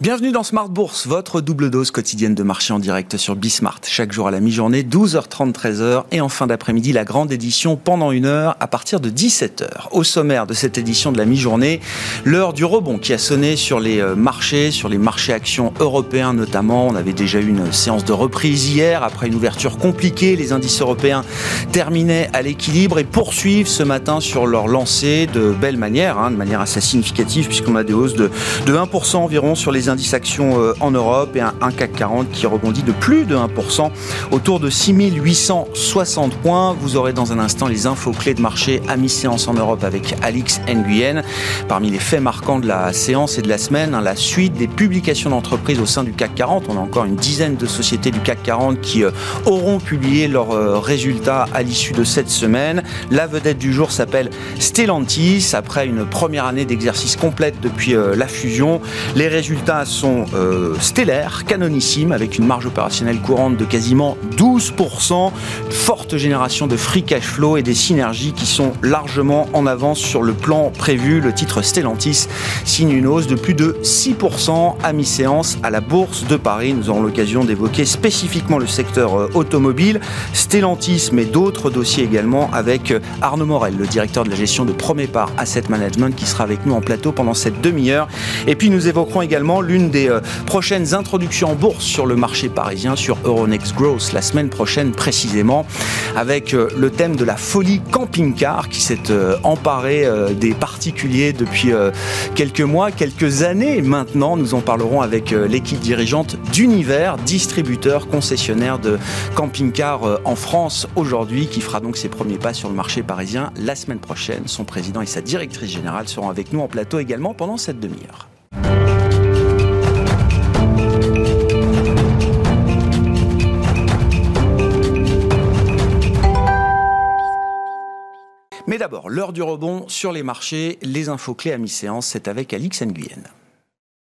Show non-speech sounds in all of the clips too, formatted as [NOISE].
Bienvenue dans Smart Bourse, votre double dose quotidienne de marché en direct sur Bismart. Chaque jour à la mi-journée, 12h30, 13h et en fin d'après-midi, la grande édition pendant une heure à partir de 17h. Au sommaire de cette édition de la mi-journée, l'heure du rebond qui a sonné sur les euh, marchés, sur les marchés actions européens notamment. On avait déjà eu une séance de reprise hier après une ouverture compliquée. Les indices européens terminaient à l'équilibre et poursuivent ce matin sur leur lancée de belle manière, hein, de manière assez significative puisqu'on a des hausses de, de 1% environ sur les indices actions euh, en Europe et un, CAC 40 qui rebondit de plus de 1% autour de 6860 points. Vous aurez dans un instant les infos clés de marché à mi-séance en Europe avec Alix Nguyen. Parmi les faits marquants de la séance et de la semaine, hein, la suite des publications d'entreprises au sein du CAC 40. On a encore une dizaine de sociétés du CAC 40 qui euh, auront publié leurs euh, résultats à l'issue de cette semaine. La vedette du jour s'appelle Stellantis. Après une première année d'exercice complète depuis la fusion, les résultats sont euh, stellaires, canonissimes, avec une marge opérationnelle courante de quasiment 12%, forte génération de free cash flow et des synergies qui sont largement en avance sur le plan prévu. Le titre Stellantis signe une hausse de plus de 6% à mi-séance à la Bourse de Paris. Nous aurons l'occasion d'évoquer spécifiquement le secteur euh, automobile, Stellantis, mais d'autres dossiers également avec euh, Arnaud Morel, le directeur de la gestion de Premier Part Asset Management, qui sera avec nous en plateau pendant cette demi-heure. Et puis nous évoquerons également l'une des euh, prochaines introductions en bourse sur le marché parisien, sur Euronext Growth, la semaine prochaine précisément, avec euh, le thème de la folie camping-car qui s'est euh, emparé des particuliers depuis quelques mois, quelques années maintenant. Nous en parlerons avec l'équipe dirigeante d'Univers, distributeur concessionnaire de camping-car en France aujourd'hui, qui fera donc ses premiers pas sur le marché parisien la semaine prochaine. Son président et sa directrice générale seront avec nous en plateau également pendant cette demi-heure. Mais d'abord, l'heure du rebond sur les marchés, les infos clés à mi-séance, c'est avec Alix Nguyen.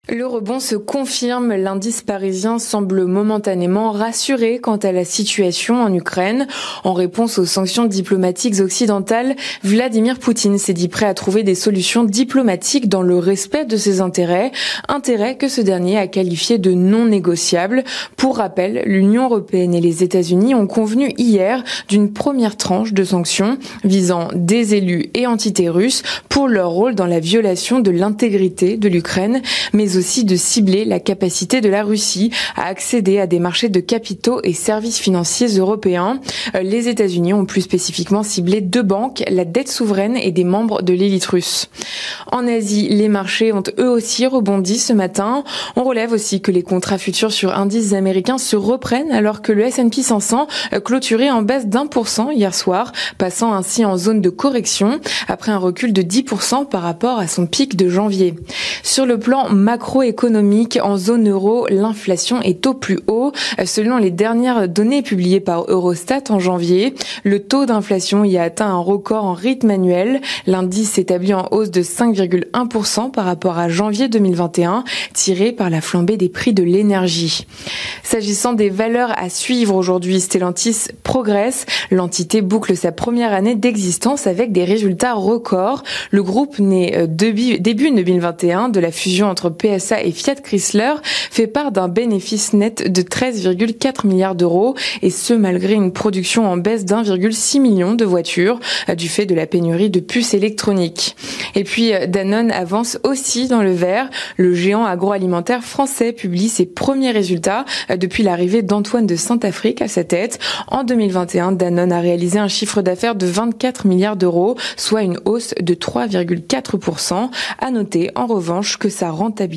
Le rebond se confirme. L'indice parisien semble momentanément rassuré quant à la situation en Ukraine. En réponse aux sanctions diplomatiques occidentales, Vladimir Poutine s'est dit prêt à trouver des solutions diplomatiques dans le respect de ses intérêts, intérêts que ce dernier a qualifiés de non négociables. Pour rappel, l'Union européenne et les États-Unis ont convenu hier d'une première tranche de sanctions visant des élus et entités russes pour leur rôle dans la violation de l'intégrité de l'Ukraine, mais aussi de cibler la capacité de la Russie à accéder à des marchés de capitaux et services financiers européens. Euh, les États-Unis ont plus spécifiquement ciblé deux banques, la dette souveraine et des membres de l'élite russe. En Asie, les marchés ont eux aussi rebondi ce matin. On relève aussi que les contrats futurs sur indices américains se reprennent alors que le S&P 500 euh, clôturait en baisse d'un pour cent hier soir, passant ainsi en zone de correction après un recul de 10% par rapport à son pic de janvier. Sur le plan macro macroéconomique en zone euro, l'inflation est au plus haut. Selon les dernières données publiées par Eurostat en janvier, le taux d'inflation y a atteint un record en rythme annuel. L'indice s'établit en hausse de 5,1% par rapport à janvier 2021, tiré par la flambée des prix de l'énergie. S'agissant des valeurs à suivre aujourd'hui, Stellantis progresse. L'entité boucle sa première année d'existence avec des résultats records. Le groupe né euh, début 2021 de la fusion entre PS PSA et Fiat Chrysler fait part d'un bénéfice net de 13,4 milliards d'euros et ce malgré une production en baisse d'1,6 million de voitures euh, du fait de la pénurie de puces électroniques. Et puis euh, Danone avance aussi dans le vert. Le géant agroalimentaire français publie ses premiers résultats euh, depuis l'arrivée d'Antoine de Saint-Afrique à sa tête. En 2021, Danone a réalisé un chiffre d'affaires de 24 milliards d'euros, soit une hausse de 3,4%. À noter en revanche que sa rentabilité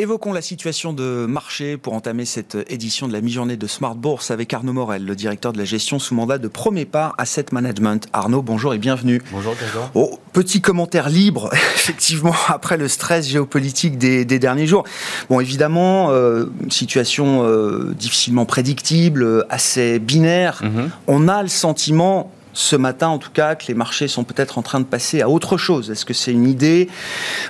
Évoquons la situation de marché pour entamer cette édition de la mi-journée de Smart Bourse avec Arnaud Morel, le directeur de la gestion sous mandat de Premier Pas Asset Management. Arnaud, bonjour et bienvenue. Bonjour, bonjour. Oh, petit commentaire libre, [LAUGHS] effectivement, après le stress géopolitique des, derniers jours. Bon, évidemment, euh, situation euh, difficilement prédictible, assez binaire. Mhm. On a le sentiment ce matin, en tout cas, que les marchés sont peut-être en train de passer à autre chose. Est-ce que c'est une idée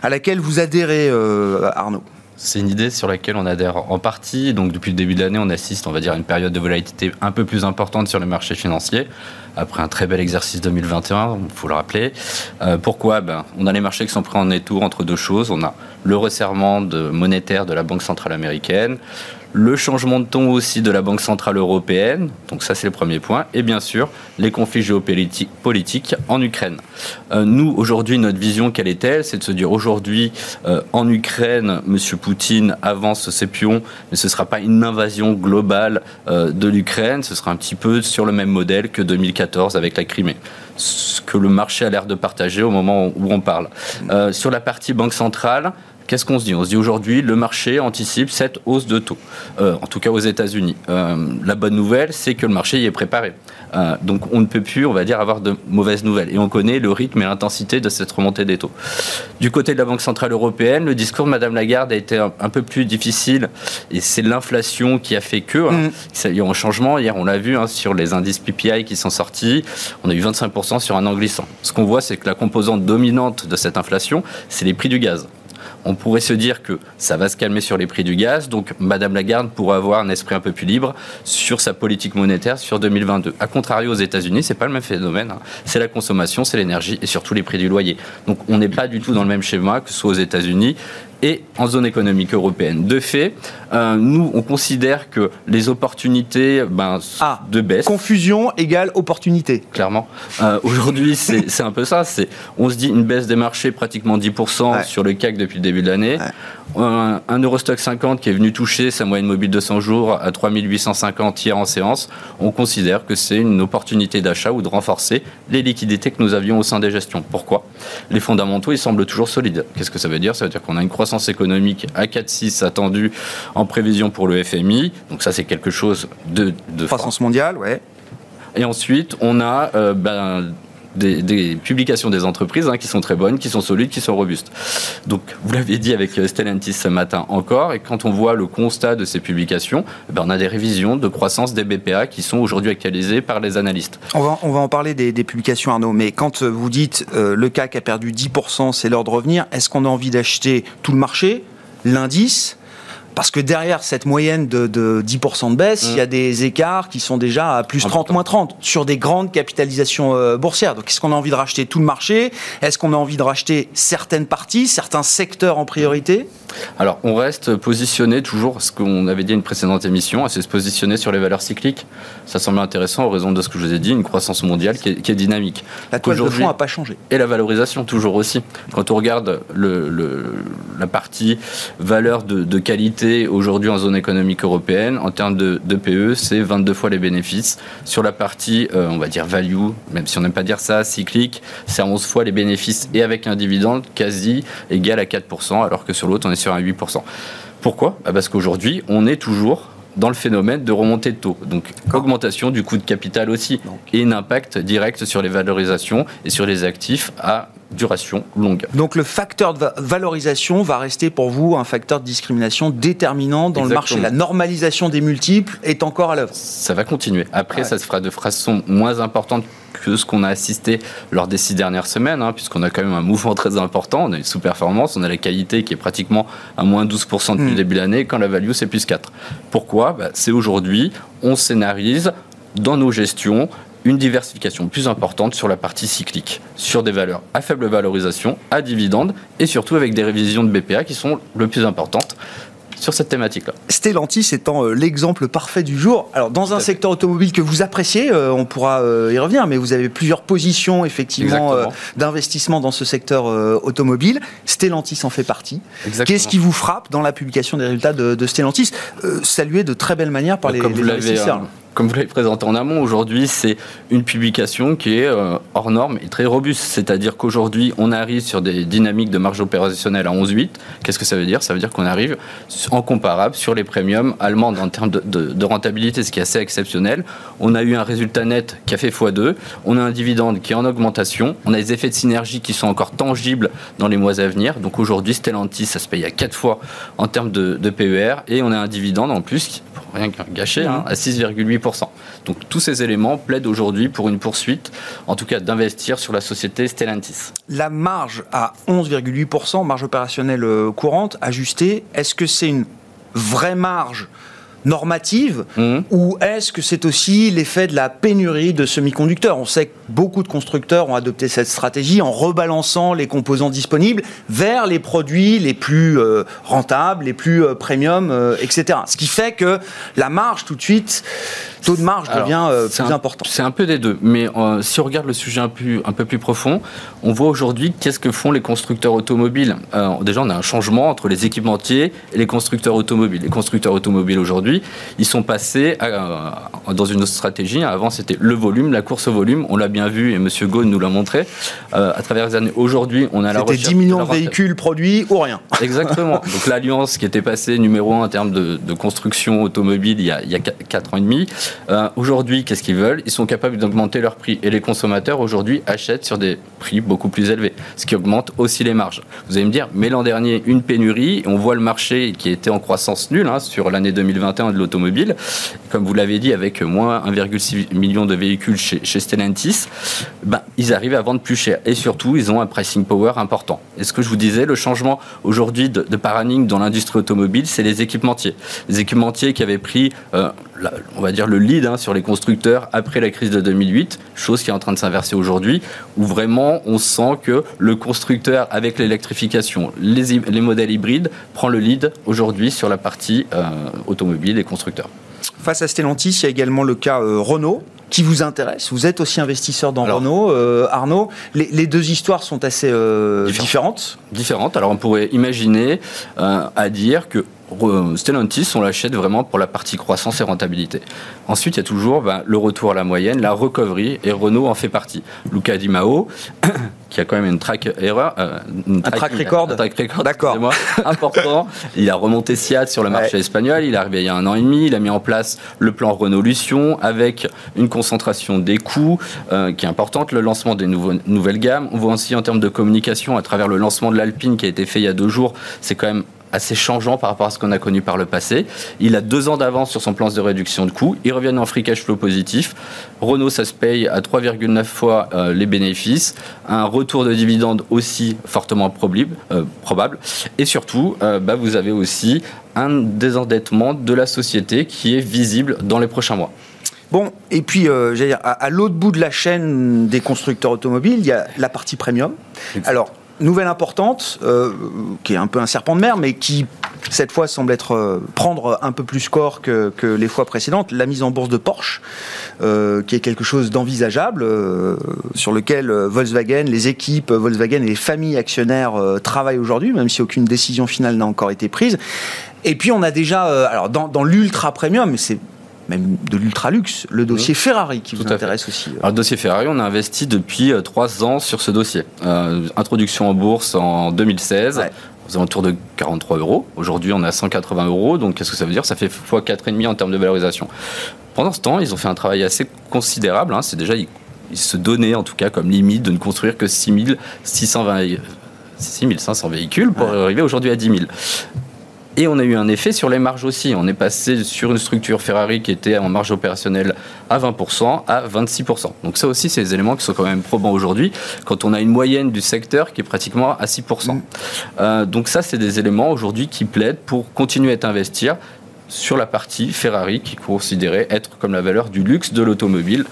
à laquelle vous adhérez, euh, Arnaud? C'est une idée sur laquelle on adhère en partie. Donc depuis le début de l'année, on assiste, on va dire, à une période de volatilité un peu plus importante sur les marchés financiers, après un très bel exercice 2021, il faut le rappeler. Euh, pourquoi? Ben, On a les marchés qui sont pris en étau entre deux choses. On a le resserrement monétaire de la Banque centrale américaine, le changement de ton aussi de la Banque Centrale Européenne, donc ça c'est le premier point, et bien sûr les conflits géopolitiques en Ukraine. Euh, nous, aujourd'hui, notre vision, quelle est-elle? C'est de se dire aujourd'hui, euh, en Ukraine, M. Poutine avance ses pions, mais ce ne sera pas une invasion globale euh, de l'Ukraine, ce sera un petit peu sur le même modèle que 2014 avec la Crimée ce que le marché a l'air de partager au moment où on parle. sur la partie banque centrale, Qu'est-ce qu'on se dit? On se dit aujourd'hui, le marché anticipe cette hausse de taux, euh, en tout cas aux États-Unis. Euh, la bonne nouvelle, c'est que le marché y est préparé. Euh, donc on ne peut plus, on va dire, avoir de mauvaises nouvelles. Et on connaît le rythme et l'intensité de cette remontée des taux. Du côté de la Banque Centrale Européenne, le discours de Madame Lagarde a été un, peu plus difficile. Et c'est l'inflation qui a fait que. Hein, mm. il y a eu un changement. Hier, on l'a vu hein, sur les indices PPI qui sont sortis. On a eu 25% sur un an glissant. Ce qu'on voit, c'est que la composante dominante de cette inflation, c'est les prix du gaz on pourrait se dire que ça va se calmer sur les prix du gaz, donc Madame Lagarde pourrait avoir un esprit un peu plus libre sur sa politique monétaire sur 2022. A contrario aux États-Unis, c'est pas le même phénomène. Hein. C'est la consommation, c'est l'énergie et surtout les prix du loyer. Donc on n'est pas du tout dans le même schéma que ce soit aux États-Unis et en zone économique européenne. De fait, euh, nous, on considère que les opportunités ben, ah, de baisse. Confusion égale opportunité. Clairement. Euh, aujourd'hui, c'est [LAUGHS] un peu ça. On se dit une baisse des marchés pratiquement 10% sur le CAC depuis le début de l'année un, Eurostock 50 qui est venu toucher sa moyenne mobile de 100 jours à 3850 hier en séance, on considère que c'est une opportunité d'achat ou de renforcer les liquidités que nous avions au sein des gestions. Pourquoi? Les fondamentaux, ils semblent toujours solides. Qu'est-ce que ça veut dire? Ça veut dire qu'on a une croissance économique à 4,6 attendue en prévision pour le FMI. Donc ça, c'est quelque chose de... de croissance mondiale, ouais. Et ensuite, on a euh, ben, des, publications des entreprises hein, qui sont très bonnes, qui sont solides, qui sont robustes. Donc, vous l'avez dit avec euh, Stellantis ce matin encore, et quand on voit le constat de ces publications, eh ben, on a des révisions de croissance des BPA qui sont aujourd'hui actualisées par les analystes. On va, on va en parler des, publications, Arnaud, mais quand euh, vous dites euh, le CAC a perdu 10%, c'est l'heure de revenir, est-ce qu'on a envie d'acheter tout le marché, l'indice? Parce que derrière cette moyenne de, 10% de baisse, il y a mmh. des écarts qui sont déjà à plus 30, moins 30 sur des grandes capitalisations euh, boursières. Donc, est-ce qu'on a envie de racheter tout le marché? Est-ce qu'on a envie de racheter certaines parties, certains secteurs en priorité? Alors, on reste positionné toujours, ce qu'on avait dit à une précédente émission, c'est se positionner sur les valeurs cycliques. Ça semble intéressant en raison de ce que je vous ai dit, une croissance mondiale qui est, dynamique. La toile de fond n'a pas changé. Et la valorisation, toujours aussi. Quand on regarde le, la partie valeur de, qualité aujourd'hui en zone économique européenne, en termes de, PE, c'est 22 fois les bénéfices. Sur la partie, euh, on va dire value, même si on n'aime pas dire ça, cyclique, c'est 11 fois les bénéfices et avec un dividende quasi égal à 4%, alors que sur l'autre, on est sur un 8%. Pourquoi? Bah, Parce qu'aujourd'hui, on est toujours dans le phénomène de remontée de taux. Donc augmentation du coût de capital aussi et un impact direct sur les valorisations et sur les actifs à duration longue. Donc le facteur de valorisation va rester pour vous un facteur de discrimination déterminant dans le marché. La normalisation des multiples est encore à l'œuvre. Ça va continuer. Après, ça se fera de façon moins importante que ce qu'on a assisté lors des six dernières semaines, hein, puisqu'on a quand même un mouvement [LAUGHS] très important. On a une sous-performance, on a la qualité qui est pratiquement à moins 12% depuis le hmm. début de l'année, quand la value c'est plus 4. Pourquoi? Bah, C'est aujourd'hui, on scénarise dans nos gestions une diversification plus importante sur la partie cyclique, sur des valeurs à faible valorisation, à dividende et surtout avec des révisions de BPA qui sont le plus importantes sur cette thématique-là. Stellantis étant euh, l'exemple parfait du jour. Alors, dans un secteur automobile que vous appréciez, euh, on pourra euh, y revenir, mais vous avez plusieurs positions, effectivement, d'investissement dans ce secteur automobile. Stellantis en fait partie. Qu'est-ce qui vous frappe dans la publication des résultats de, Stellantis, salué de très belle manière par les, les investisseurs comme vous l'avez présenté en amont, aujourd'hui, c'est une publication qui est euh, hors norme et très robuste. C'est-à-dire qu'aujourd'hui, on arrive sur des dynamiques de marge opérationnelle à 11,8. Qu'est-ce que ça veut dire? Ça veut dire qu'on arrive en comparable sur les premiums allemandes en termes de, rentabilité, ce qui est assez exceptionnel. On a eu un résultat net qui a fait x2. On a un dividende qui est en augmentation. On a des effets de synergie qui sont encore tangibles dans les mois à venir. Donc aujourd'hui, Stellantis, ça se paye à 4 fois en termes de, PER. Et on a un dividende en plus, rien gâcher, hein, à 6,8%. Donc tous ces éléments plaident aujourd'hui pour une poursuite, en tout cas d'investir sur la société Stellantis. La marge à 11,8%, marge opérationnelle euh, courante, ajustée, est-ce que c'est une vraie marge normative mmh. ou est-ce que c'est aussi l'effet de la pénurie de semi-conducteurs? On sait que beaucoup de constructeurs ont adopté cette stratégie en rebalançant les composants disponibles vers les produits les plus euh, rentables, les plus euh, premium, euh, etc. Ce qui fait que la marge tout de suite, taux de marge devient plus important. C'est un peu des deux, mais si on regarde le sujet un peu, un peu plus profond, on voit aujourd'hui qu'est-ce que font les constructeurs automobiles. déjà, on a un changement entre les équipementiers et les constructeurs automobiles. Les constructeurs automobiles aujourd'hui ils sont passés dans une autre stratégie. Avant, c'était le volume, la course au volume. On l'a bien vu et M. Gaune nous l'a montré euh, à travers les années. Aujourd'hui, on a la recherche. C'était 10 millions de, véhicules produits ou rien. [LAUGHS] Exactement. Donc l'Alliance qui était passée numéro 1 en termes de, construction automobile il y a, il y 4 ans et demi. Euh, aujourd'hui, qu'est-ce qu'ils veulent? Ils sont capables d'augmenter leur prix. Et les consommateurs aujourd'hui achètent sur des prix beaucoup plus élevés, ce qui augmente aussi les marges. Vous allez me dire, mais l'an dernier, une pénurie, on voit le marché qui était en croissance nulle hein, sur l'année 2021 de l'automobile. Comme vous l'avez dit, avec moins 1,6 million de véhicules chez, Stellantis, ben, ils arrivent à vendre plus cher. Et surtout, ils ont un pricing power important. Et ce que je vous disais, le changement aujourd'hui de, paradigme dans l'industrie automobile, c'est les équipementiers. Les équipementiers qui avaient pris, euh, on va dire, le lead hein, sur les constructeurs après la crise de 2008, chose qui est en train de s'inverser aujourd'hui, où vraiment on sent que le constructeur, avec l'électrification, les, les modèles hybrides, prend le lead aujourd'hui sur la partie euh, automobile des constructeurs. Face à Stellantis, il y a également le cas euh, Renault qui vous intéresse. Vous êtes aussi investisseur dans Renault. Euh, Arnaud, les, deux histoires sont assez différentes. Différentes. Alors on pourrait imaginer à dire que Stellantis, on l'achète vraiment pour la partie croissance et rentabilité. Ensuite, il y a toujours ben, le retour à la moyenne, la recovery, et Renault en fait partie. Luca Di Mao, [COUGHS] qui a quand même une track erreur, euh, un track record, un track record, d'accord, [LAUGHS] important. il a remonté Siat sur le marché espagnol. Il est arrivé il y a un an et demi. Il a mis en place le plan Renault Lution avec une concentration des coûts euh, qui est importante, le lancement des nouvelles gammes. On voit aussi en termes de communication à travers le lancement de l'Alpine qui a été fait il y a deux jours. C'est quand même assez changeant par rapport à ce qu'on a connu par le passé. Il a deux ans d'avance sur son plan de réduction de coûts. Il revient en free cash flow positif. Renault, ça se paye à 3,9 fois euh, les bénéfices. Un retour de dividende aussi fortement euh, probable. Et surtout, euh, bah, vous avez aussi un désendettement de la société qui est visible dans les prochains mois. Bon, et puis, dire, à, à l'autre bout de la chaîne des constructeurs automobiles, il y a la partie premium. Alors, nouvelle importante, euh, qui est un peu un serpent de mer, mais qui cette fois semble être euh, prendre un peu plus corps que, les fois précédentes, la mise en bourse de Porsche, euh, qui est quelque chose d'envisageable, sur lequel Volkswagen, les équipes Volkswagen et les familles actionnaires travaillent aujourd'hui, même si aucune décision finale n'a encore été prise. Et puis on a déjà, alors dans, dans l'ultra premium, c'est même de l'ultra-luxe, le dossier Ferrari qui vous intéresse aussi. Alors, le dossier Ferrari, on a investi depuis euh, trois ans sur ce dossier. Euh, introduction en bourse en 2016. aux alentours de 43 euros. Aujourd'hui, on a 180 euros. Donc, qu'est-ce que ça veut dire? Ça fait fois 4,5 en termes de valorisation. Pendant ce temps, ils ont fait un travail assez considérable. Hein. C'est déjà, ils, se donnaient en tout cas comme limite de ne construire que 6620 6500 véhicules pour arriver aujourd'hui à 10 000. Et on a eu un effet sur les marges aussi. On est passé sur une structure Ferrari qui était en marge opérationnelle à 20% à 26%. Donc ça aussi, c'est des éléments qui sont quand même probants aujourd'hui, quand on a une moyenne du secteur qui est pratiquement à 6%. Mm. Euh, donc ça, c'est des éléments aujourd'hui qui plaident pour continuer à investir sur la partie Ferrari qui considérait être comme la valeur du luxe de l'automobile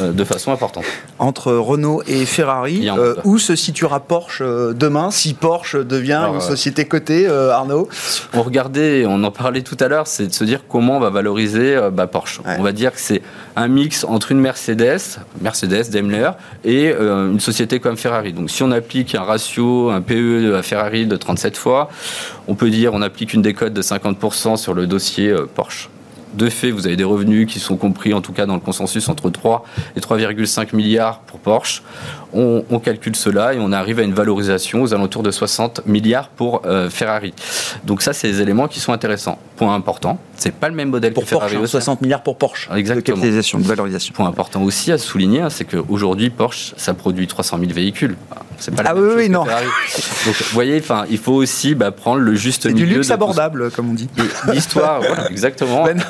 euh, de façon importante. Entre Renault et Ferrari, euh, où se situera Porsche euh, demain si Porsche devient une société cotée, Arnaud? On regardait, on en parlait tout à l'heure, c'est de se dire comment on va valoriser bah, Porsche. On va dire que c'est un mix entre une Mercedes, Mercedes, Daimler, et une société comme Ferrari. Donc si on applique un ratio, un PE à Ferrari de 37 fois, on peut dire on applique une décote de 50% sur le dossier euh, Porsche. De fait, vous avez des revenus qui sont compris, en tout cas dans le consensus, entre 3 et 3,5 milliards pour Porsche. On, calcule cela et on arrive à une valorisation aux alentours de 60 milliards pour euh, Ferrari. Donc ça, c'est des éléments qui sont intéressants. Point important, c'est pas le même modèle pour que Ferrari. Porsche, 60 hein, milliards pour Porsche. Exactement. De capitalisation, de valorisation. Point important aussi à souligner, hein, c'est qu'aujourd'hui, Porsche, ça produit 300 000 véhicules. C'est pas la ah même oui, oui, non. Donc, vous voyez, enfin, il faut aussi bah, prendre le juste milieu. du luxe abordable, comme on dit. L'histoire, voilà, [LAUGHS] exactement. Ben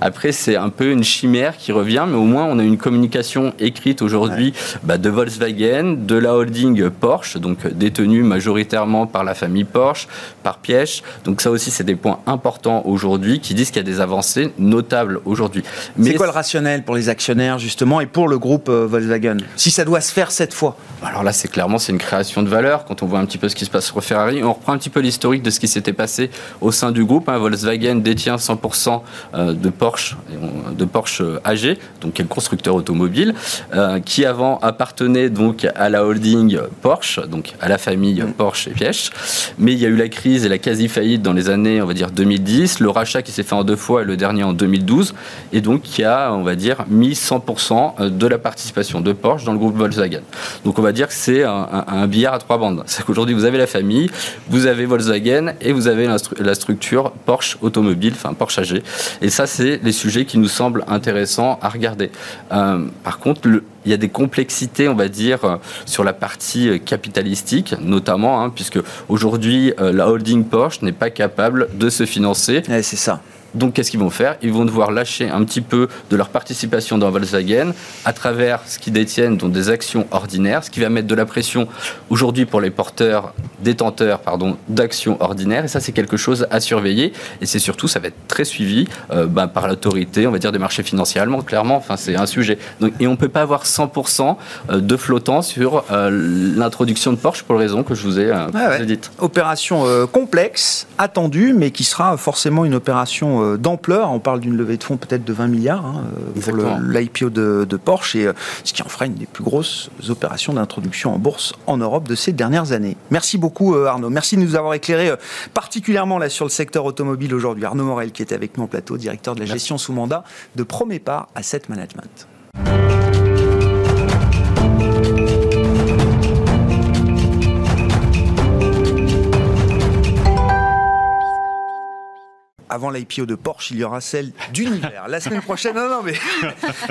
Après, c'est un peu une chimère qui revient, mais au moins, on a une communication écrite aujourd'hui bah, de Volkswagen, de la holding Porsche, donc détenue majoritairement par la famille Porsche, par Piège. Donc ça aussi, c'est des points importants aujourd'hui qui disent qu'il y a des avancées notables aujourd'hui. C'est quoi le rationnel pour les actionnaires, justement, et pour le groupe euh, Volkswagen? Si ça doit se faire cette fois Alors là, c'est clairement, c'est une création de valeur. Quand on voit un petit peu ce qui se passe sur Ferrari, on reprend un petit peu l'historique de ce qui s'était passé au sein du groupe. Hein. Volkswagen détient 100% euh, de Porsche, de Porsche AG, donc qui est le constructeur automobile, euh, qui avant appartenait donc à la holding Porsche, donc à la famille mm. Porsche et Piège. Mais il y a eu la crise et la quasi-faillite dans les années, on va dire, 2010, le rachat qui s'est fait en deux fois et le dernier en 2012, et donc qui a, on va dire, mis 100% de la participation de Porsche dans le groupe Volkswagen. Donc on va dire que c'est un, billard à trois bandes. C'est qu'aujourd'hui, vous avez la famille, vous avez Volkswagen et vous avez la, structure Porsche automobile, enfin Porsche AG. Et ça, c'est les sujets qui nous semblent intéressants à regarder. Euh, par contre, il y a des complexités, on va dire, euh, sur la partie euh, capitalistique, notamment, hein, puisque aujourd'hui, la holding Porsche n'est pas capable de se financer. c'est ça. Donc, qu'est-ce qu'ils vont faire? Ils vont devoir lâcher un petit peu de leur participation dans Volkswagen à travers ce qu'ils détiennent, donc des actions ordinaires, ce qui va mettre de la pression aujourd'hui pour les porteurs, détenteurs, pardon, d'actions ordinaires. Et ça, c'est quelque chose à surveiller. Et c'est surtout, ça va être très suivi euh, bah, par l'autorité, on va dire, des marchés financiers allemands, clairement. Enfin, c'est un sujet. Donc, et on ne peut pas avoir 100% euh, de flottant sur euh, l'introduction de Porsche pour les raisons que je vous ai, ah dites. Opération complexe, attendue, mais qui sera forcément une opération euh, d'ampleur. On parle d'une levée de fonds peut-être de 20 milliards hein, euh, pour l'IPO de, Porsche, et euh, ce qui en fera une des plus grosses opérations d'introduction en bourse en Europe de ces dernières années. Merci beaucoup Arnaud. Merci de nous avoir éclairé particulièrement là sur le secteur automobile aujourd'hui. Arnaud Morel qui était avec nous en plateau, directeur de la gestion sous mandat de Promépar Asset Management. Avant l'IPO de Porsche, il y aura celle d'Univers. La semaine prochaine, non, non, mais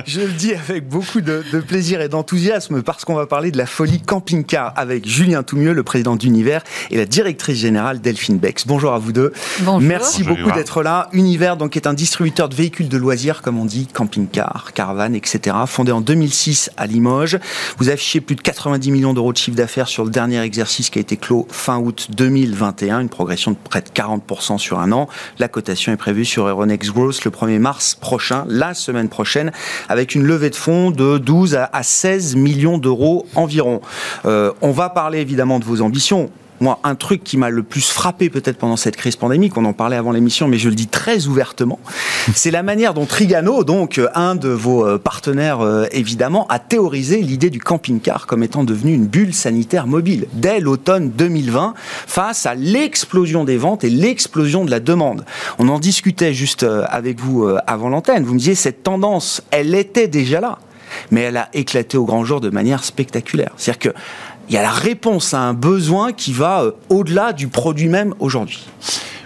je le dis avec beaucoup de, plaisir et d'enthousiasme parce qu'on va parler de la folie camping-car avec Julien Toumieux, le président d'Univers, et la directrice générale Delphine Bex. Bonjour à vous deux. Bonjour. Merci beaucoup d'être là. Univers, donc, est un distributeur de véhicules de loisirs, comme on dit, camping-car, caravane, etc. Fondé en 2006 à Limoges. Vous affichez plus de 90 millions d'euros de chiffre d'affaires sur le dernier exercice qui a été clos fin août 2021, une progression de près de 40% sur un an. La cotation est prévue sur Euronext Growth le 1er mars prochain, la semaine prochaine, avec une levée de fonds de 12 à 16 millions d'euros environ. Euh, on va parler évidemment de vos ambitions moi, un truc qui m'a le plus frappé peut-être pendant cette crise pandémique, on en parlait avant l'émission, mais je le dis très ouvertement, [LAUGHS] c'est la manière dont Trigano, donc euh, un de vos euh, partenaires euh, évidemment, a théorisé l'idée du camping-car comme étant devenu une bulle sanitaire mobile dès l'automne 2020 face à l'explosion des ventes et l'explosion de la demande. On en discutait juste avec vous avant l'antenne. Vous me disiez cette tendance, elle était déjà là mais elle a éclaté au grand jour de manière spectaculaire. C'est-à-dire que il y a la réponse à un besoin qui va euh, au-delà du produit même aujourd'hui.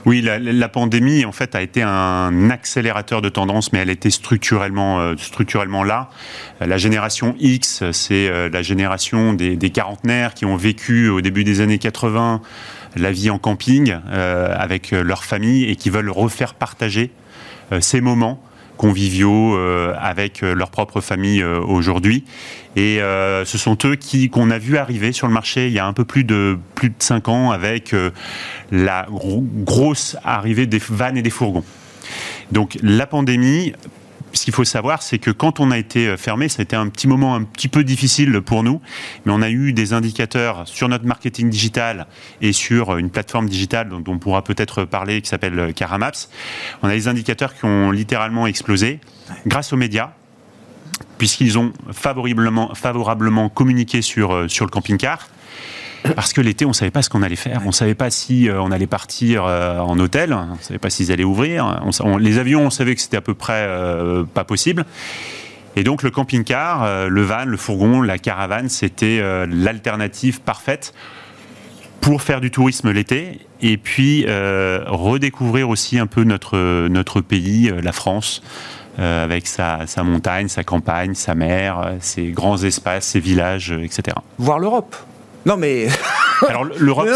Oui, la, pandémie en fait a été un accélérateur de tendance, mais elle était structurellement, euh, structurellement là. La génération X, c'est euh, la génération des, des, quarantenaires qui ont vécu au début des années 80 la vie en camping avec leur famille et qui veulent refaire partager ces moments conviviaux euh, avec euh, leur propre famille euh, aujourd'hui. Et ce sont eux qui qu'on a vu arriver sur le marché il y a un peu plus de plus de cinq ans avec la grosse arrivée des vannes et des fourgons. Donc la pandémie ce qu'il faut savoir, c'est que quand on a été euh, fermé, ça a été un petit moment un petit peu difficile pour nous, mais on a eu des indicateurs sur notre marketing digital et sur une plateforme digitale dont on pourra peut-être parler qui s'appelle euh, Caramaps. On a des indicateurs qui ont littéralement explosé grâce aux médias puisqu'ils ont favorablement, favorablement communiqué sur, euh, sur le camping-car. Parce que l'été, on ne savait pas ce qu'on allait faire. On ne savait pas si euh, on allait partir euh, en hôtel. On ne savait pas s'ils allaient ouvrir. les avions, on savait que c'était à peu près euh, pas possible. Et donc le camping-car, le van, le fourgon, la caravane, c'était l'alternative parfaite pour faire du tourisme l'été et puis redécouvrir aussi un peu notre, notre pays, la France. avec sa, sa, montagne, sa campagne, sa mer, ses grands espaces, ses villages, etc. Voir l'Europe Non mais [LAUGHS] alors l'Europe,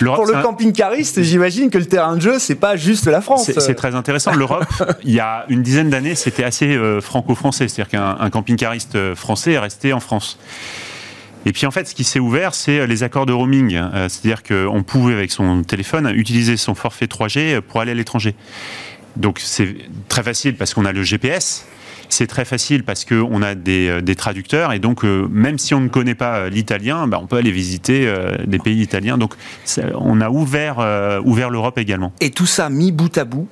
pour le camping-cariste, j'imagine que le terrain de jeu, c'est pas juste la France. C'est très intéressant. L'Europe, il y a une dizaine d'années, c'était assez euh, franco-français, c'est-à-dire qu'un camping-cariste euh, français est resté en France. Et puis en fait, ce qui s'est ouvert, c'est euh, les accords de roaming. C'est-à-dire qu'on pouvait, avec son téléphone, utiliser son forfait 3G pour aller à l'étranger. Donc c'est très facile parce qu'on a le GPS. C'est très facile parce qu'on a des, euh, des, traducteurs et donc euh, même si on ne connaît pas euh, l'italien, bah, on peut aller visiter des pays italiens. Donc on a ouvert, ouvert l'Europe également. Et tout ça mis bout à bout,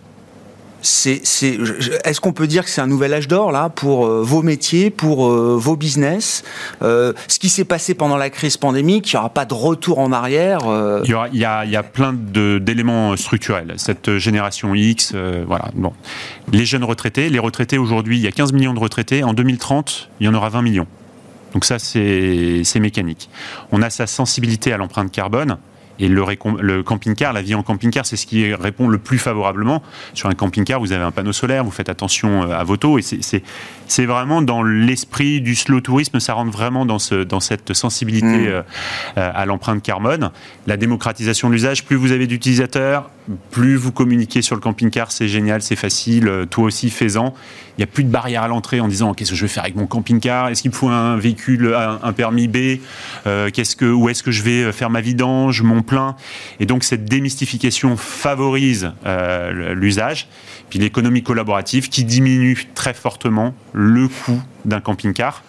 c'est, est-ce qu'on peut dire que c'est un nouvel âge d'or là pour euh, vos métiers, pour euh, vos business euh, Ce qui s'est passé pendant la crise pandémique, il n'y aura pas de retour en arrière il, y a, plein d'éléments structurels. Cette génération X, voilà. Bon, les jeunes retraités, les retraités aujourd'hui, il y a 15 millions de retraités. En 2030, il y en aura 20 millions. Donc ça, c'est mécanique. On a sa sensibilité à l'empreinte carbone. Et le, camping-car, la vie en camping-car, c'est ce qui répond le plus favorablement. Sur un camping-car, vous avez un panneau solaire, vous faites attention euh, à vos taux, et vraiment dans l'esprit du slow tourisme, ça rentre vraiment dans, ce, dans cette sensibilité mmh. euh, euh, à l'empreinte carbone. La démocratisation de l'usage, plus vous avez d'utilisateurs, plus vous communiquez sur le camping-car, c'est génial, c'est facile, toi aussi fais-en. Il n'y a plus de barrière à l'entrée en disant qu'est-ce que je vais faire avec mon camping-car? Est-ce qu'il me faut un véhicule, un, permis B? Qu'est-ce que, Où est-ce que je vais faire ma vidange, mon plein? Et donc cette démystification favorise euh, l'usage. Puis l'économie collaborative qui diminue très fortement le coût d'un camping-car.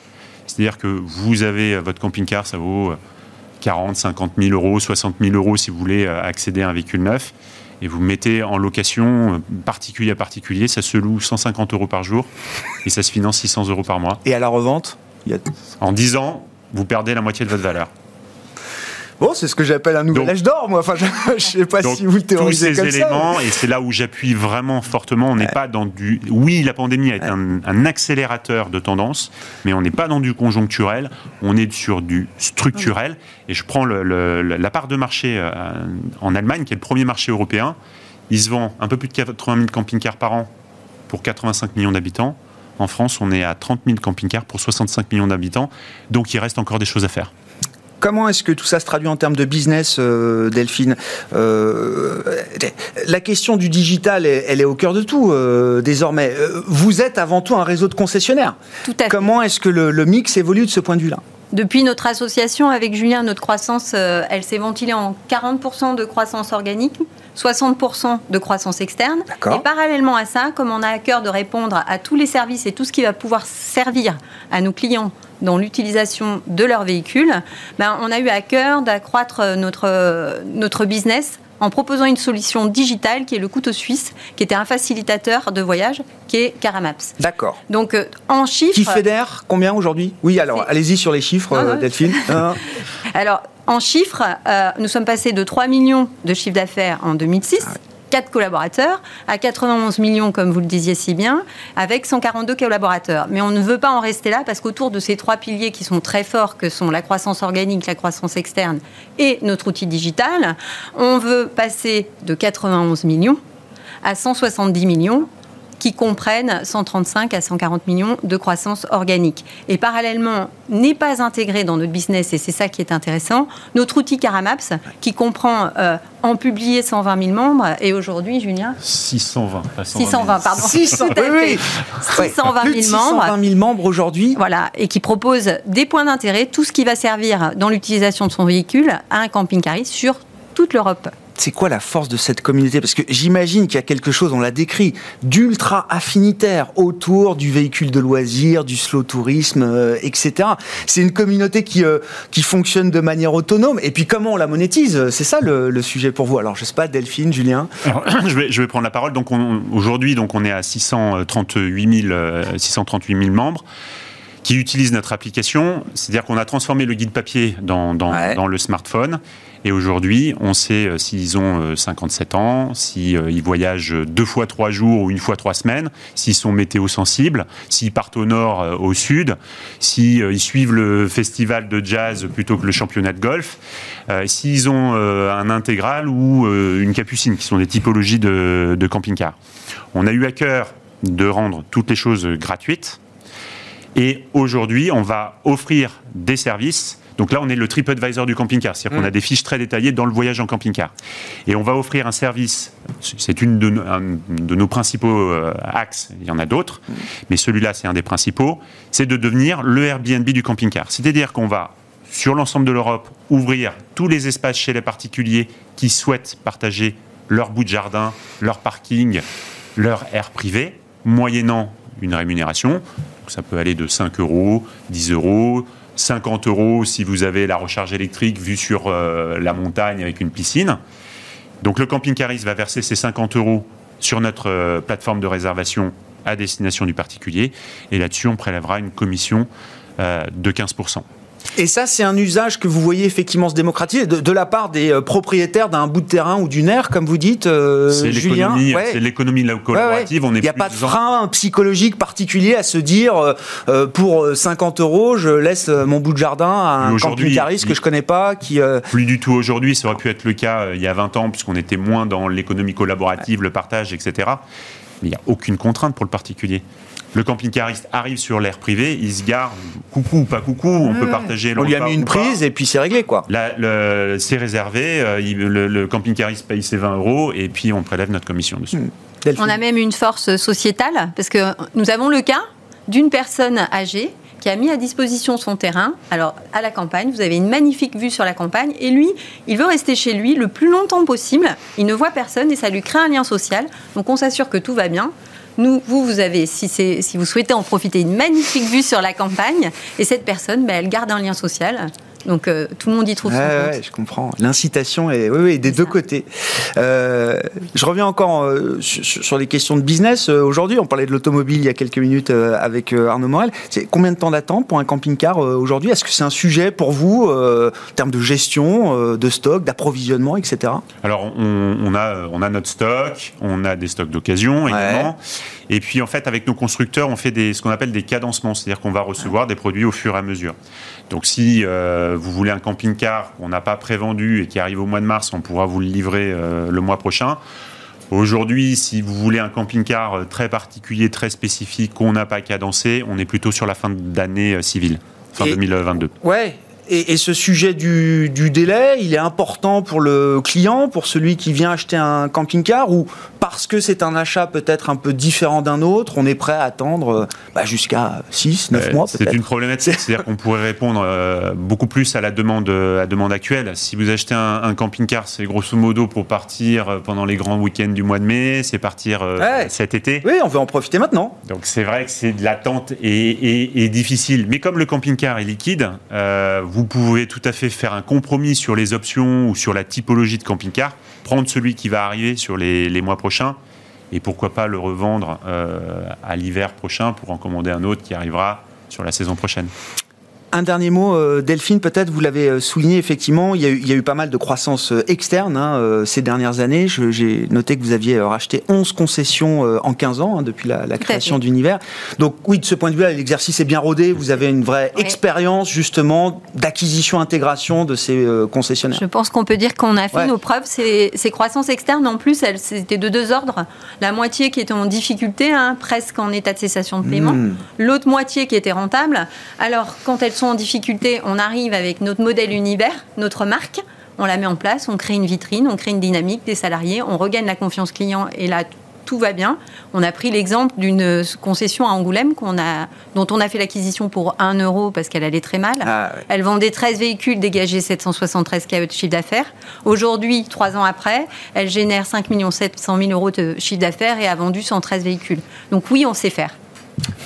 C'est-à-dire que vous avez votre camping-car, ça vaut 40, 50 000 euros, 60 000 euros si vous voulez euh, accéder à un véhicule neuf. Et vous mettez en location euh, particulier à particulier, ça se loue 150 euros par jour et ça se finance 600 euros par mois. Et à la revente En 10 ans, vous perdez la moitié de votre valeur. Bon, c'est ce que j'appelle un nouvel âge d'or, moi. Enfin, [LAUGHS] je, ne sais pas si vous le théorisez tous ces éléments, et c'est là où j'appuie vraiment fortement. On n'est pas dans du. Oui, la pandémie a été un, accélérateur de tendance, mais on n'est pas dans du conjoncturel. On est sur du structurel. Et je prends le, la part de marché euh, en Allemagne, qui est le premier marché européen. Il se vend un peu plus de 80 000 camping-cars par an pour 85 millions d'habitants. En France, on est à 30 000 camping-cars pour 65 millions d'habitants. Donc, il reste encore des choses à faire. Comment est-ce que tout ça se traduit en termes de business, euh, Delphine euh, La question du digital, elle, est au cœur de tout euh, désormais. Vous êtes avant tout un réseau de concessionnaires. Tout à Comment est-ce que le, mix évolue de ce point de vue-là? Depuis notre association avec Julien, notre croissance, elle s'est ventilée en 40% de croissance organique, 60% de croissance externe. Et parallèlement à ça, comme on a à cœur de répondre à tous les services et tout ce qui va pouvoir servir à nos clients dans l'utilisation de leurs véhicules, ben, on a eu à cœur d'accroître notre, notre business en proposant une solution digitale qui est le couteau suisse, qui était un facilitateur de voyage, qui est Caramaps. D'accord. Donc euh, en chiffres. Qui fédère? Combien aujourd'hui? Oui, alors allez-y sur les chiffres, ah, Delphine. [LAUGHS] alors en chiffres, euh, nous sommes passés de 3 millions de chiffre d'affaires en 2006. 4 collaborateurs, à 91 millions, comme vous le disiez si bien, avec 142 collaborateurs. Mais on ne veut pas en rester là parce qu'autour de ces trois piliers qui sont très forts, que sont la croissance organique, la croissance externe et notre outil digital, on veut passer de 91 millions à 170 millions qui comprennent 135 à 140 millions de croissance organique. Et parallèlement, n'est pas intégré dans notre business, et c'est ça qui est intéressant, notre outil Caramaps, qui comprend euh, en publié 120 000 membres, et aujourd'hui, Julien 620, pas 620, pardon. 600, [LAUGHS] oui, 620 000 membres. 620 000 membres aujourd'hui. Voilà, et qui propose des points d'intérêt, tout ce qui va servir dans l'utilisation de son véhicule à un camping-cariste sur toute l'Europe c'est quoi la force de cette communauté? Parce que j'imagine qu'il y a quelque chose, on l'a décrit, d'ultra affinitaire autour du véhicule de loisir, du slow tourisme, euh, etc. C'est une communauté qui, euh, qui fonctionne de manière autonome. Et puis comment on la monétise? C'est ça le, sujet pour vous. Alors je sais pas, Delphine, Julien [CLEARS THROAT] je, vais, je vais prendre la parole. Donc aujourd'hui, donc on est à 638 000, 638 000 membres qui utilisent notre application. C'est-à-dire qu'on a transformé le guide papier dans, dans le smartphone. Et aujourd'hui, on sait euh, s'ils ont 57 euh, ans, s'ils euh, voyagent deux fois trois jours ou une fois trois semaines, s'ils sont météo sensibles, s'ils partent au nord, au sud, s'ils suivent le festival de jazz plutôt que le championnat de golf, s'ils ont un intégral ou une capucine, qui sont des typologies de, de camping-car. On a eu à cœur de rendre toutes les choses gratuites. Et aujourd'hui, on va offrir des services Donc là, on est le TripAdvisor du camping-car, c'est-à-dire qu'on mm. a des fiches très détaillées dans le voyage en camping-car. Et on va offrir un service, c'est une de, de, nos principaux euh, axes, il y en a d'autres, mm. mais celui-là, c'est un des principaux, c'est de devenir le Airbnb du camping-car. C'est-à-dire qu'on va, sur l'ensemble de l'Europe, ouvrir tous les espaces chez les particuliers qui souhaitent partager leur bout de jardin, leur parking, leur air privé, moyennant une rémunération. Ça peut aller de 5 euros, 10 euros, 50 euros si vous avez la recharge électrique vue sur euh, la montagne avec une piscine. Donc le camping-cariste va verser ces 50 euros sur notre euh, plateforme de réservation à destination du particulier. Et là-dessus, on prélèvera une commission euh, de 15%. Et ça, c'est un usage que vous voyez effectivement se démocratiser de, la part des euh, propriétaires d'un bout de terrain ou d'une aire, comme vous dites, euh, Julien. C'est l'économie collaborative. Il n'y a pas de frein psychologique particulier à se dire euh, pour 50 euros, je laisse mon bout de jardin à un camping-cariste que je connais pas. Qui, Plus du tout aujourd'hui. Ça aurait pu être le cas il y a 20 ans, puisqu'on était moins dans l'économie collaborative, le partage, etc. Mais il n'y a aucune contrainte pour le particulier le camping-cariste arrive sur l'air privé, il se gare, coucou ou pas coucou, on peut partager On lui a mis une prise et puis c'est réglé, quoi. C'est réservé, euh, le, camping-cariste paye ses 20 euros et puis on prélève notre commission dessus. Hmm. On a même une force sociétale, parce que nous avons le cas d'une personne âgée qui a mis à disposition son terrain. Alors, à la campagne, vous avez une magnifique vue sur la campagne. Et lui, il veut rester chez lui le plus longtemps possible. Il ne voit personne et ça lui crée un lien social. Donc, on s'assure que tout va bien. Nous, vous, vous avez, si, vous souhaitez en profiter, une magnifique vue sur la campagne. Et cette personne, ben, elle garde un lien social. Donc euh, tout le monde y trouve son compte. je comprends. L'incitation est oui, oui, des deux côtés. Euh, je reviens encore euh, sur, les questions de business. aujourd'hui, on parlait de l'automobile il y a quelques minutes avec Arnaud Morel. C'est combien de temps d'attente pour un camping-car aujourd'hui? Est-ce que c'est un sujet pour vous en termes de gestion, de stock, d'approvisionnement, etc. Alors on, a, on a notre stock, on a des stocks d'occasion également. Et puis en fait, avec nos constructeurs, on fait des, ce qu'on appelle des cadencements, c'est-à-dire qu'on va recevoir des produits au fur et à mesure. Donc si euh, vous voulez un camping-car qu'on n'a pas prévendu et qui arrive au mois de mars, on pourra vous le livrer euh, le mois prochain. Aujourd'hui, si vous voulez un camping-car euh, très particulier, très spécifique, qu'on n'a pas cadencé, on est plutôt sur la fin d'année civile, fin 2022. Ouais, et, ce sujet du, délai, il est important pour le client, pour celui qui vient acheter un camping-car, ou parce que c'est un achat peut-être un peu différent d'un autre, on est prêt à attendre bah, jusqu'à 6, 9 mois peut-être C'est une problématique, c'est-à-dire qu'on pourrait répondre euh, beaucoup plus à la demande, à demande actuelle. Si vous achetez un, camping-car, c'est grosso modo pour partir pendant les grands week-ends du mois de mai, c'est partir euh, cet été. Oui, on veut en profiter maintenant. Donc c'est vrai que c'est de l'attente et, difficile. Mais comme le camping-car est liquide, euh, vous pouvez tout à fait faire un compromis sur les options ou sur la typologie de camping-car, prendre celui qui va arriver sur les, mois prochains et pourquoi pas le revendre euh, à l'hiver prochain pour en commander un autre qui arrivera sur la saison prochaine. Un dernier mot, euh, Delphine, peut-être, vous l'avez euh, souligné, effectivement, il y, a eu, il y, a eu, pas mal de croissance euh, externe hein, ces dernières années. J'ai noté que vous aviez racheté 11 concessions en 15 ans, hein, depuis la, création d'Univers. Donc oui, de ce point de vue-là, l'exercice est bien rodé. Vous avez une vraie expérience, justement, d'acquisition-intégration de ces concessionnaires. Je pense qu'on peut dire qu'on a fait nos preuves. Ces, ces, croissances externes, en plus, elles étaient de deux ordres. La moitié qui était en difficulté, hein, presque en état de cessation de paiement. Hmm. L'autre moitié qui était rentable. Alors, quand elles sont en difficulté, on arrive avec notre modèle Univers, notre marque, on la met en place, on crée une vitrine, on crée une dynamique des salariés, on regagne la confiance client et là tout va bien. On a pris l'exemple d'une concession à Angoulême a, dont on a fait l'acquisition pour 1 euro parce qu'elle allait très mal. Ah, elle vendait 13 véhicules, dégagés 773 KE de chiffre d'affaires. Aujourd'hui, trois ans après, elle génère 5 700 000 euros de chiffre d'affaires et a vendu 113 véhicules. Donc oui, on sait faire.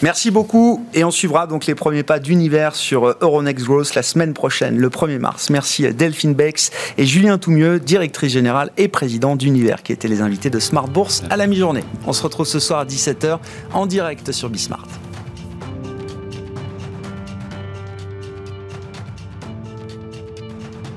Merci beaucoup et on suivra donc les premiers pas d'univers sur euh, Euronext Growth la semaine prochaine, le 1er mars. Merci à Delphine Bex et Julien Toumieux, directrice générale et président d'Univers, qui étaient les invités de Smart Bourse à la mi-journée. On se retrouve ce soir à 17h en direct sur Bismart.